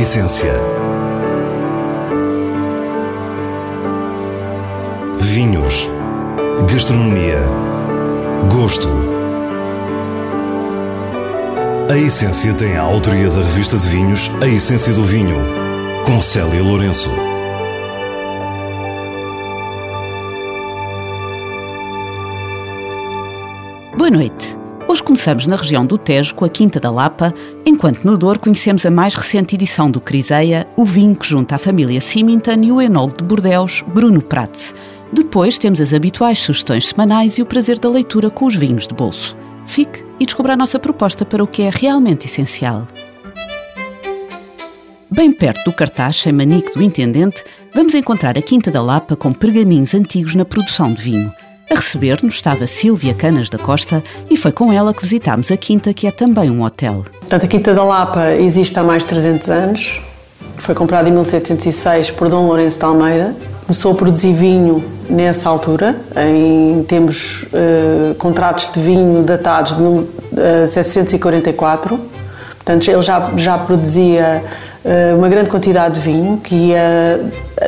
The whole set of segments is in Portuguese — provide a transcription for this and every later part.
essência. Vinhos. Gastronomia. Gosto. A Essência tem a autoria da revista de vinhos A Essência do Vinho, com Célia Lourenço. Boa noite. Hoje começamos na região do Tejo com a Quinta da Lapa, enquanto no Douro conhecemos a mais recente edição do Criseia, o vinho que junta a família Symington e o enólogo de Bordeus, Bruno Prats. Depois temos as habituais sugestões semanais e o prazer da leitura com os vinhos de bolso. Fique e descubra a nossa proposta para o que é realmente essencial. Bem perto do cartaz sem manique do intendente, vamos encontrar a Quinta da Lapa com pergaminhos antigos na produção de vinho. A receber-nos estava Sílvia Canas da Costa e foi com ela que visitámos a Quinta, que é também um hotel. Portanto, a Quinta da Lapa existe há mais de 300 anos. Foi comprada em 1706 por Dom Lourenço de Almeida. Começou a produzir vinho nessa altura, em temos uh, contratos de vinho datados de 1744. Portanto, ele já, já produzia uma grande quantidade de vinho que ia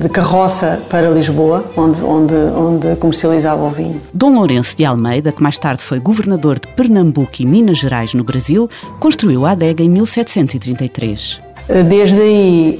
de carroça para Lisboa, onde, onde, onde comercializava o vinho. Dom Lourenço de Almeida, que mais tarde foi governador de Pernambuco e Minas Gerais no Brasil, construiu a adega em 1733. Eh, desde aí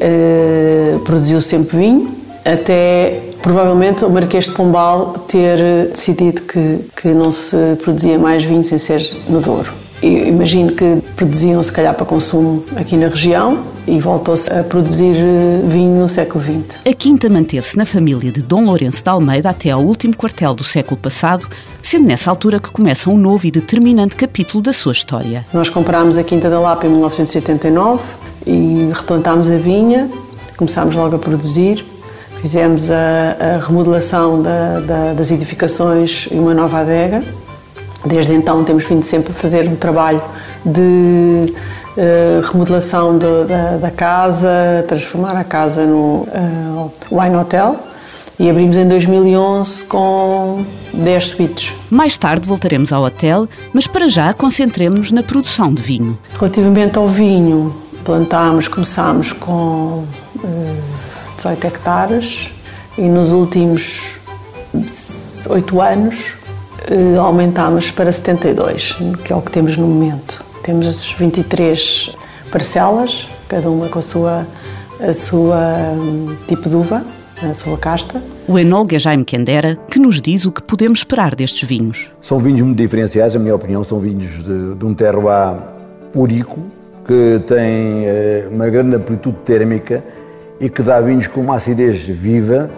produziu sempre vinho, até provavelmente o Marquês de Pombal ter decidido que, que não se produzia mais vinho sem ser no Douro. Eu imagino que produziam se calhar para consumo aqui na região e voltou-se a produzir eh, vinho no século XX. A quinta manteve-se na família de Dom Lourenço de Almeida até ao último quartel do século passado, sendo nessa altura que começa um novo e determinante capítulo da sua história. Nós comprámos a Quinta da Lapa em 1989 e replantámos a vinha, começámos logo a produzir, fizemos a, a remodelação da, da, das edificações e uma nova adega. Desde então temos vindo sempre a fazer um trabalho de uh, remodelação de, da, da, casa, transformar a casa no uh, Wine Hotel e abrimos em 2011 com 10 suítes. Mais tarde voltaremos ao hotel, mas para já concentremos-nos na produção de vinho. Relativamente ao vinho, plantámos, começámos com uh, 18 hectares e nos últimos 8 anos uh, aumentámos para 72, que é o que temos no momento. Temos as 23 parcelas, cada uma com a sua, a sua um, tipo de uva, a sua casta. O enólogo é Jaime Quendera, que nos diz o que podemos esperar destes vinhos. São vinhos muito diferenciais, na minha opinião, são vinhos de, de um terroir púrico, que tem eh, uma grande amplitude térmica e que dá vinhos com uma acidez viva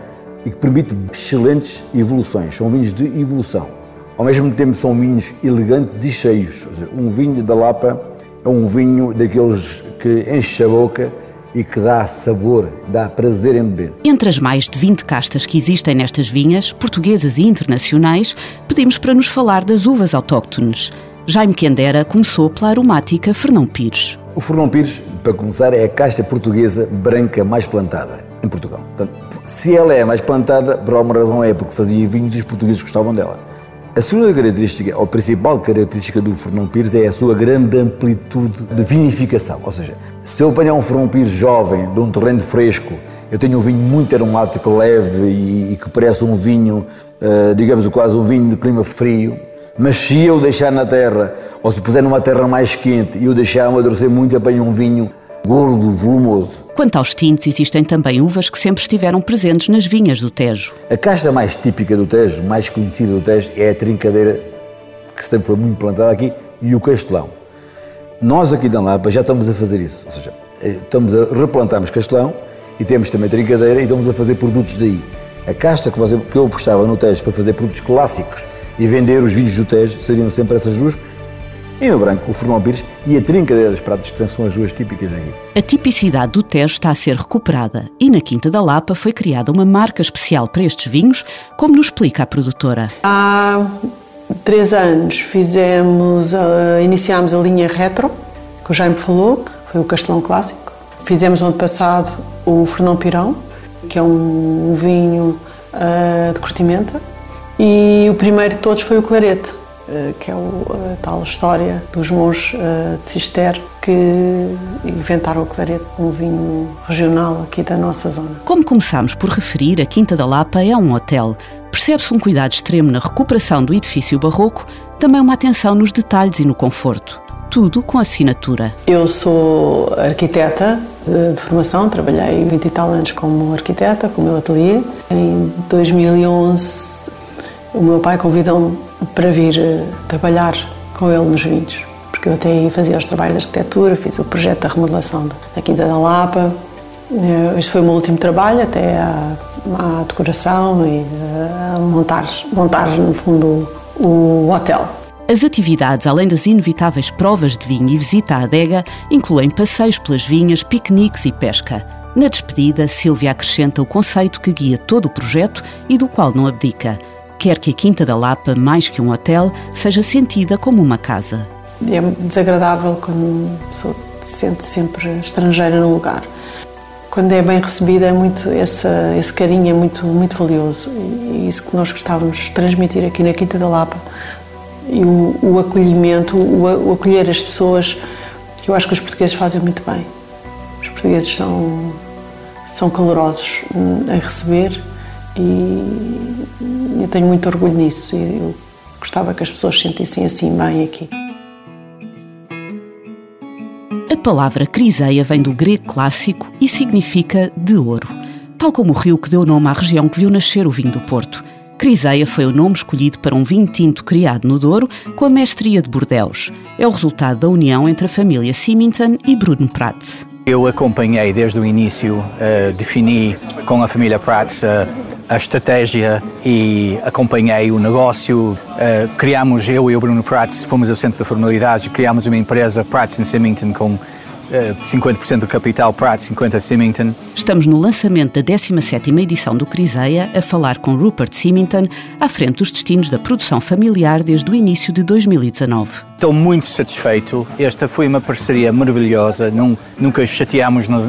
e que permite excelentes evoluções. São vinhos de evolução. Ao mesmo tempo são vinhos elegantes e cheios. Um vinho da Lapa é um vinho daqueles que enche a boca e que dá sabor, dá prazer em beber. Entre as mais de 20 castas que existem nestas vinhas, portuguesas e internacionais, pedimos para nos falar das uvas autóctones. Jaime Quendera começou pela aromática Fernão Pires. O Fernão Pires, para começar, é a casta portuguesa branca mais plantada em Portugal. Portanto, se ela é mais plantada, por alguma razão é porque fazia vinhos e os portugueses gostavam dela. A segunda característica, ou principal característica do Fernão Pires é a sua grande amplitude de vinificação. Ou seja, se eu apanhar um Fernão Pires jovem, de um terreno fresco, eu tenho um vinho muito aromático, leve e, e que parece um vinho, uh, digamos quase um vinho de clima frio. Mas se eu deixar na terra, ou se puser numa terra mais quente e eu deixar amadurecer muito, apanho um vinho gordo, volumoso. Quanto aos tintos, existem também uvas que sempre estiveram presentes nas vinhas do Tejo. A casta mais típica do Tejo, mais conhecida do Tejo, é a trincadeira, que sempre foi muito plantada aqui, e o castelão. Nós aqui da Lapa já estamos a fazer isso, ou seja, eh, estamos a replantarmos castelão e temos também trincadeira e estamos a fazer produtos daí. A casta que, eu apostava no Tejo para fazer produtos clássicos e vender os vinhos do Tejo seriam sempre essas duas, e no branco, o Fernão Pires e a trincadeira dos pratos que são as duas típicas aqui. A tipicidade do Tejo está a ser recuperada e na Quinta da Lapa foi criada uma marca especial para estes vinhos, como nos explica a produtora. Há três anos fizemos, uh, iniciámos a linha retro, que o Jaime falou, foi o Castelão Clássico. Fizemos no ano passado o Fernão Pirão, que é um vinho uh, de curtimenta. E o primeiro de todos foi o Clarete, que é a tal história dos monges eh, de Cister que inventaram o clarete, um vinho regional aqui da nossa zona. Como começámos por referir, a Quinta da Lapa é um hotel. Percebe-se um cuidado extremo na recuperação do edifício barroco, também uma atenção nos detalhes e no conforto. Tudo com assinatura. Eu sou arquiteta de, de formação, trabalhei 20 e tal anos como arquiteta, com o meu ateliê. Em 2011, o meu pai convidou-me para vir eh, trabalhar com ele nos vinhos, porque eu até aí fazia os trabalhos de arquitetura, fiz o projeto da remodelação da Quinta da Lapa. Eh, este foi o meu último trabalho, até à decoração e eh, a montar, montar, no fundo, o hotel. As atividades, além das inevitáveis provas de vinho e visita à adega, incluem passeios pelas vinhas, piqueniques e pesca. Na despedida, Silvia acrescenta o conceito que guia todo o projeto e do qual não abdica – quer que a Quinta da Lapa, mais que um hotel, seja sentida como uma casa. É desagradável quando a pessoa se sente sempre estrangeira no lugar. Quando é bem recebida, é muito esse, esse carinho é muito, muito valioso. E isso que nós gostávamos de transmitir aqui na Quinta da Lapa. E o, o acolhimento, o, o acolher as pessoas, que eu acho que os portugueses fazem muito bem. Os portugueses são, são calorosos em receber e eu tenho muito orgulho nisso e eu gostava que as pessoas se sentissem assim bem aqui. A palavra criseia vem do grego clássico e significa de ouro, tal como o rio que deu nome à região que viu nascer o vinho do Porto. Criseia foi o nome escolhido para um vinho tinto criado no Douro com a mestria de Bordeus. É o resultado da união entre a família Symington e Bruno Prats. Eu acompanhei desde o início, uh, defini com a família Prats uh, a estratégia e acompanhei o negócio. Uh, criámos, eu e o Bruno Prats, fomos ao Centro de Formalidades e criámos uma empresa, Prats Symington, com 50% do capital Prats, 50% Symington. Estamos no lançamento da 17ª edição do Criseia a falar com Rupert Symington à frente dos destinos da produção familiar desde o início de 2019. Estou muito satisfeito. Esta foi uma parceria maravilhosa. Nunca chateámos nós,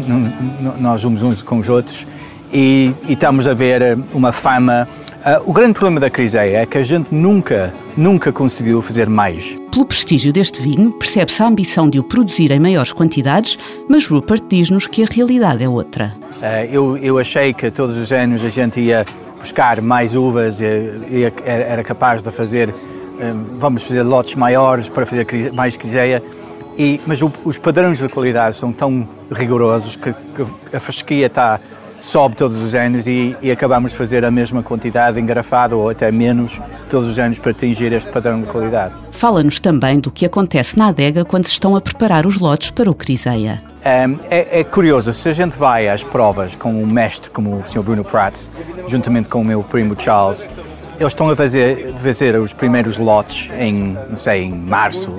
nós uns, uns com os outros e, e estamos a ver eh, uma fama. Uh, o grande problema da crise é que a gente nunca, nunca conseguiu fazer mais. Pelo prestígio deste vinho, percebe-se a ambição de o produzir em maiores quantidades, mas Rupert diz-nos que a realidade é outra. Uh, eu, eu achei que todos os anos a gente ia buscar mais uvas e, e era capaz de fazer, vamos fazer lotes maiores para fazer mais criseia, e, mas o, os padrões de qualidade são tão rigorosos que, que a fasquia está sobe todos os anos e, e, acabamos de fazer a mesma quantidade engarrafada ou até menos todos os anos para atingir este padrão de qualidade. Fala-nos também do que acontece na adega quando se estão a preparar os lotes para o Criseia. É, é, curioso, se a gente vai às provas com um mestre como o Sr. Bruno Prats, juntamente com o meu primo Charles, eles estão a fazer, fazer os primeiros lotes em, não sei, em março.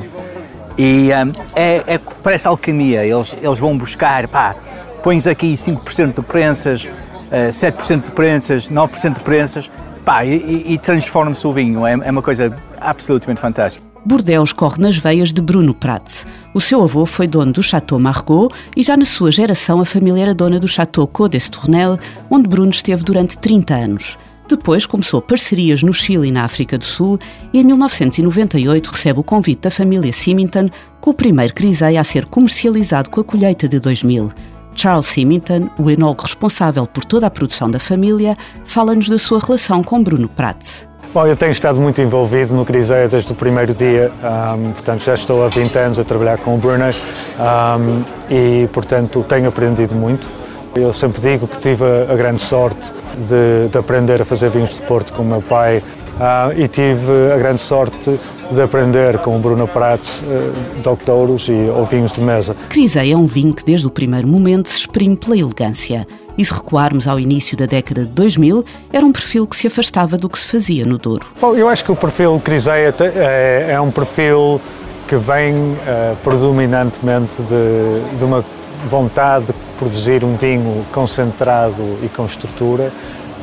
E um, é, é, parece alquimia, eles, eles vão buscar, pá, pões aqui 5% de prensas, 7% eh, de prensas, 9% de prensas, pá, e, e transforma-se o vinho. É, é uma coisa absolutamente fantástica. Bordeaux corre nas veias de Bruno Prats. O seu avô foi dono do Chateau Margaux e já na sua geração a família era dona do Chateau Côte d'Estournel, onde Bruno esteve durante 30 anos. Depois começou parcerias no Chile e na África do Sul e em 1998 recebe o convite da família Symington com o primeiro criseia a ser comercializado com a colheita de 2000. Charles Symington, o enólogo responsável por toda a produção da família, fala-nos da sua relação com Bruno Pratt. Bom, eu tenho estado muito envolvido no Criseia desde o primeiro dia, um, portanto já estou há 20 anos a trabalhar com o Bruno um, e, portanto, tenho aprendido muito. Eu sempre digo que tive a, a grande sorte de, de, aprender a fazer vinhos de Porto com o meu pai uh, e tive a grande sorte de aprender com o Bruno Prates, uh, doctouros e ou vinhos de mesa. Crisei é um vinho que desde o primeiro momento se exprime pela elegância. E se recuarmos ao início da década de 2000, era um perfil que se afastava do que se fazia no Douro. Bom, eu acho que o perfil Criseia é, é um perfil que vem uh, predominantemente de, de uma vontade de produzir um vinho concentrado e com estrutura,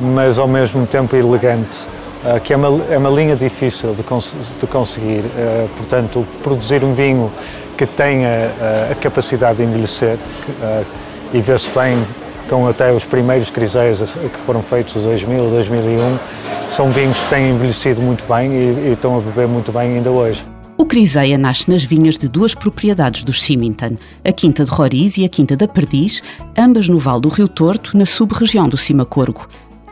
mas ao mesmo tempo elegante que é uma, é uma linha difícil de, cons de conseguir. Uh, portanto, produzir um vinho que tenha uh, a capacidade de envelhecer uh, e vê-se bem com até os primeiros criseiros que foram feitos em 2000, 2001, são vinhos que têm envelhecido muito bem e, e estão a beber muito bem ainda hoje. O Criseia nasce nas vinhas de duas propriedades dos Symington, a Quinta de Roriz e a Quinta da Perdiz, ambas no Val do Rio Torto, na sub-região do Cimacorgo.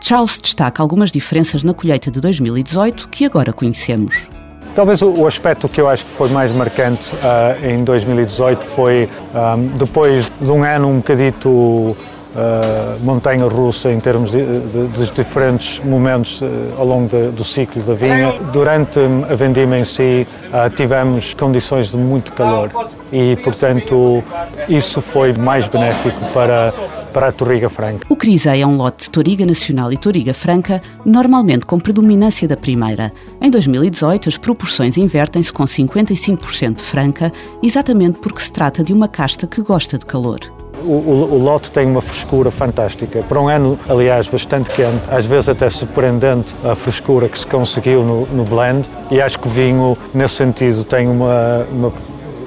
Charles destaca algumas diferenças na colheita de 2018 que agora conhecemos. Talvez o, aspecto que eu acho que foi mais marcante uh, em 2018 foi, um, ah, depois de um ano um bocadito uh, montanha russa em termos de, de, diferentes momentos uh, ao longo de, do ciclo da vinha. Durante a vendima em si uh, tivemos condições de muito calor e, portanto, isso foi mais benéfico para para a Torriga Franca. O Crisei é um lote de Toriga Nacional e Toriga Franca, normalmente com predominância da primeira. Em 2018, as proporções invertem-se com 55% de Franca, exatamente porque se trata de uma casta que gosta de calor. O, o, lote tem uma frescura fantástica. Para um ano, aliás, bastante quente, às vezes até surpreendente a frescura que se conseguiu no, no blend. E acho que o vinho, nesse sentido, tem uma, uma.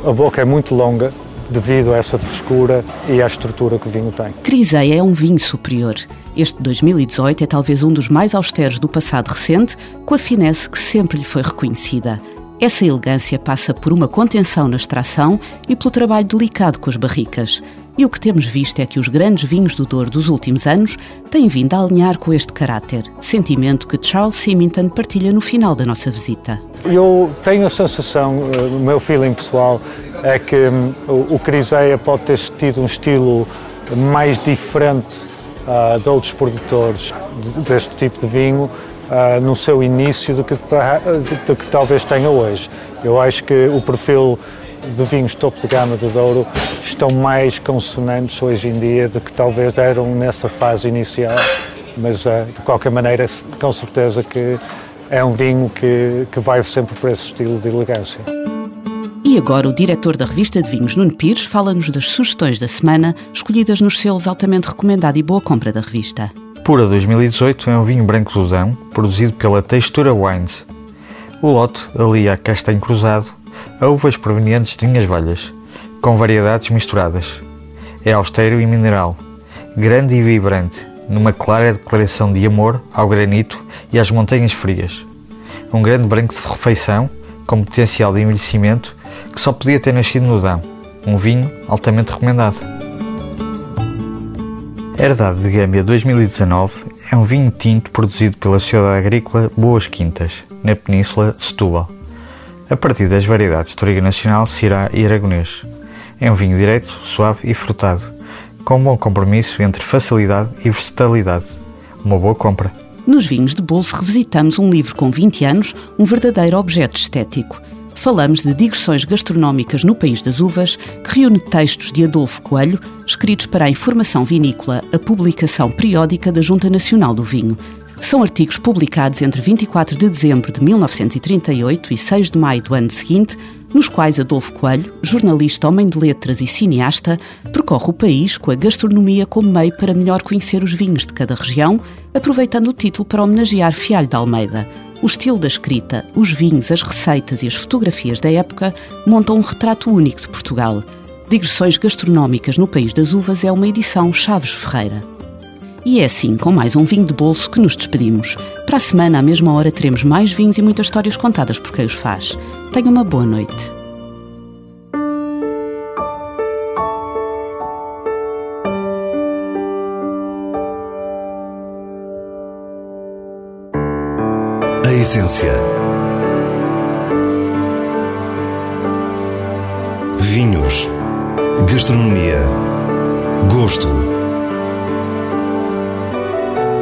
A boca é muito longa, devido a essa frescura e à estrutura que o vinho tem. Criseia é um vinho superior. Este 2018 é talvez um dos mais austeros do passado recente, com a finesse que sempre lhe foi reconhecida. Essa elegância passa por uma contenção na extração e pelo trabalho delicado com as barricas. E o que temos visto é que os grandes vinhos do Douro dos últimos anos têm vindo a alinhar com este caráter, sentimento que Charles Symington partilha no final da nossa visita. Eu tenho a sensação, eh, o meu feeling pessoal, é que hum, o Criseia pode ter tido um estilo mais diferente uh, de outros produtores deste tipo de vinho uh, no seu início do que, do que talvez tenha hoje. Eu acho que o perfil de vinhos topo de gama de Douro estão mais consonantes hoje em dia do que talvez eram nessa fase inicial, mas uh, de qualquer maneira, com certeza que é um vinho que, que vai sempre para esse estilo de elegância. E agora o diretor da revista de vinhos, Nuno Pires, fala-nos das sugestões da semana, escolhidas nos selos altamente recomendado e boa compra da revista. Pura 2018 é um vinho branco Ludão, produzido pela Textura Wines. O lote alia castanho cruzado a uvas provenientes de vinhas velhas, com variedades misturadas. É austero e mineral, grande e vibrante, numa clara declaração de amor ao granito e às montanhas frias. Um grande branco de refeição, com potencial de envelhecimento que só podia ter nascido no Dão, um vinho altamente recomendado. Herdade de Gâmbia 2019 é um vinho tinto produzido pela Sociedade Agrícola Boas Quintas, na Península de Setúbal, a partir das variedades de Toriga Nacional, Cirá e Aragonês. É um vinho direto, suave e frutado, com um bom compromisso entre facilidade e versatilidade. Uma boa compra. Nos vinhos de bolso revisitamos um livro com 20 anos, um verdadeiro objeto estético – falamos de digressões gastronómicas no País das Uvas, que reúne textos de Adolfo Coelho, escritos para a Informação Vinícola, a publicação periódica da Junta Nacional do Vinho. São artigos publicados entre 24 de dezembro de 1938 e 6 de maio do ano seguinte, nos quais Adolfo Coelho, jornalista, homem de letras e cineasta, percorre o país com a gastronomia como meio para melhor conhecer os vinhos de cada região, aproveitando o título para homenagear Fialho de Almeida. O estilo da escrita, os vinhos, as receitas e as fotografias da época montam um retrato único de Portugal. Digressões Gastronómicas no País das Uvas é uma edição Chaves Ferreira. E é assim, com mais um vinho de bolso, que nos despedimos. Para a semana, à mesma hora, teremos mais vinhos e muitas histórias contadas por quem os faz. Tenha uma boa noite. essência. Vinhos. Gastronomia. Gosto.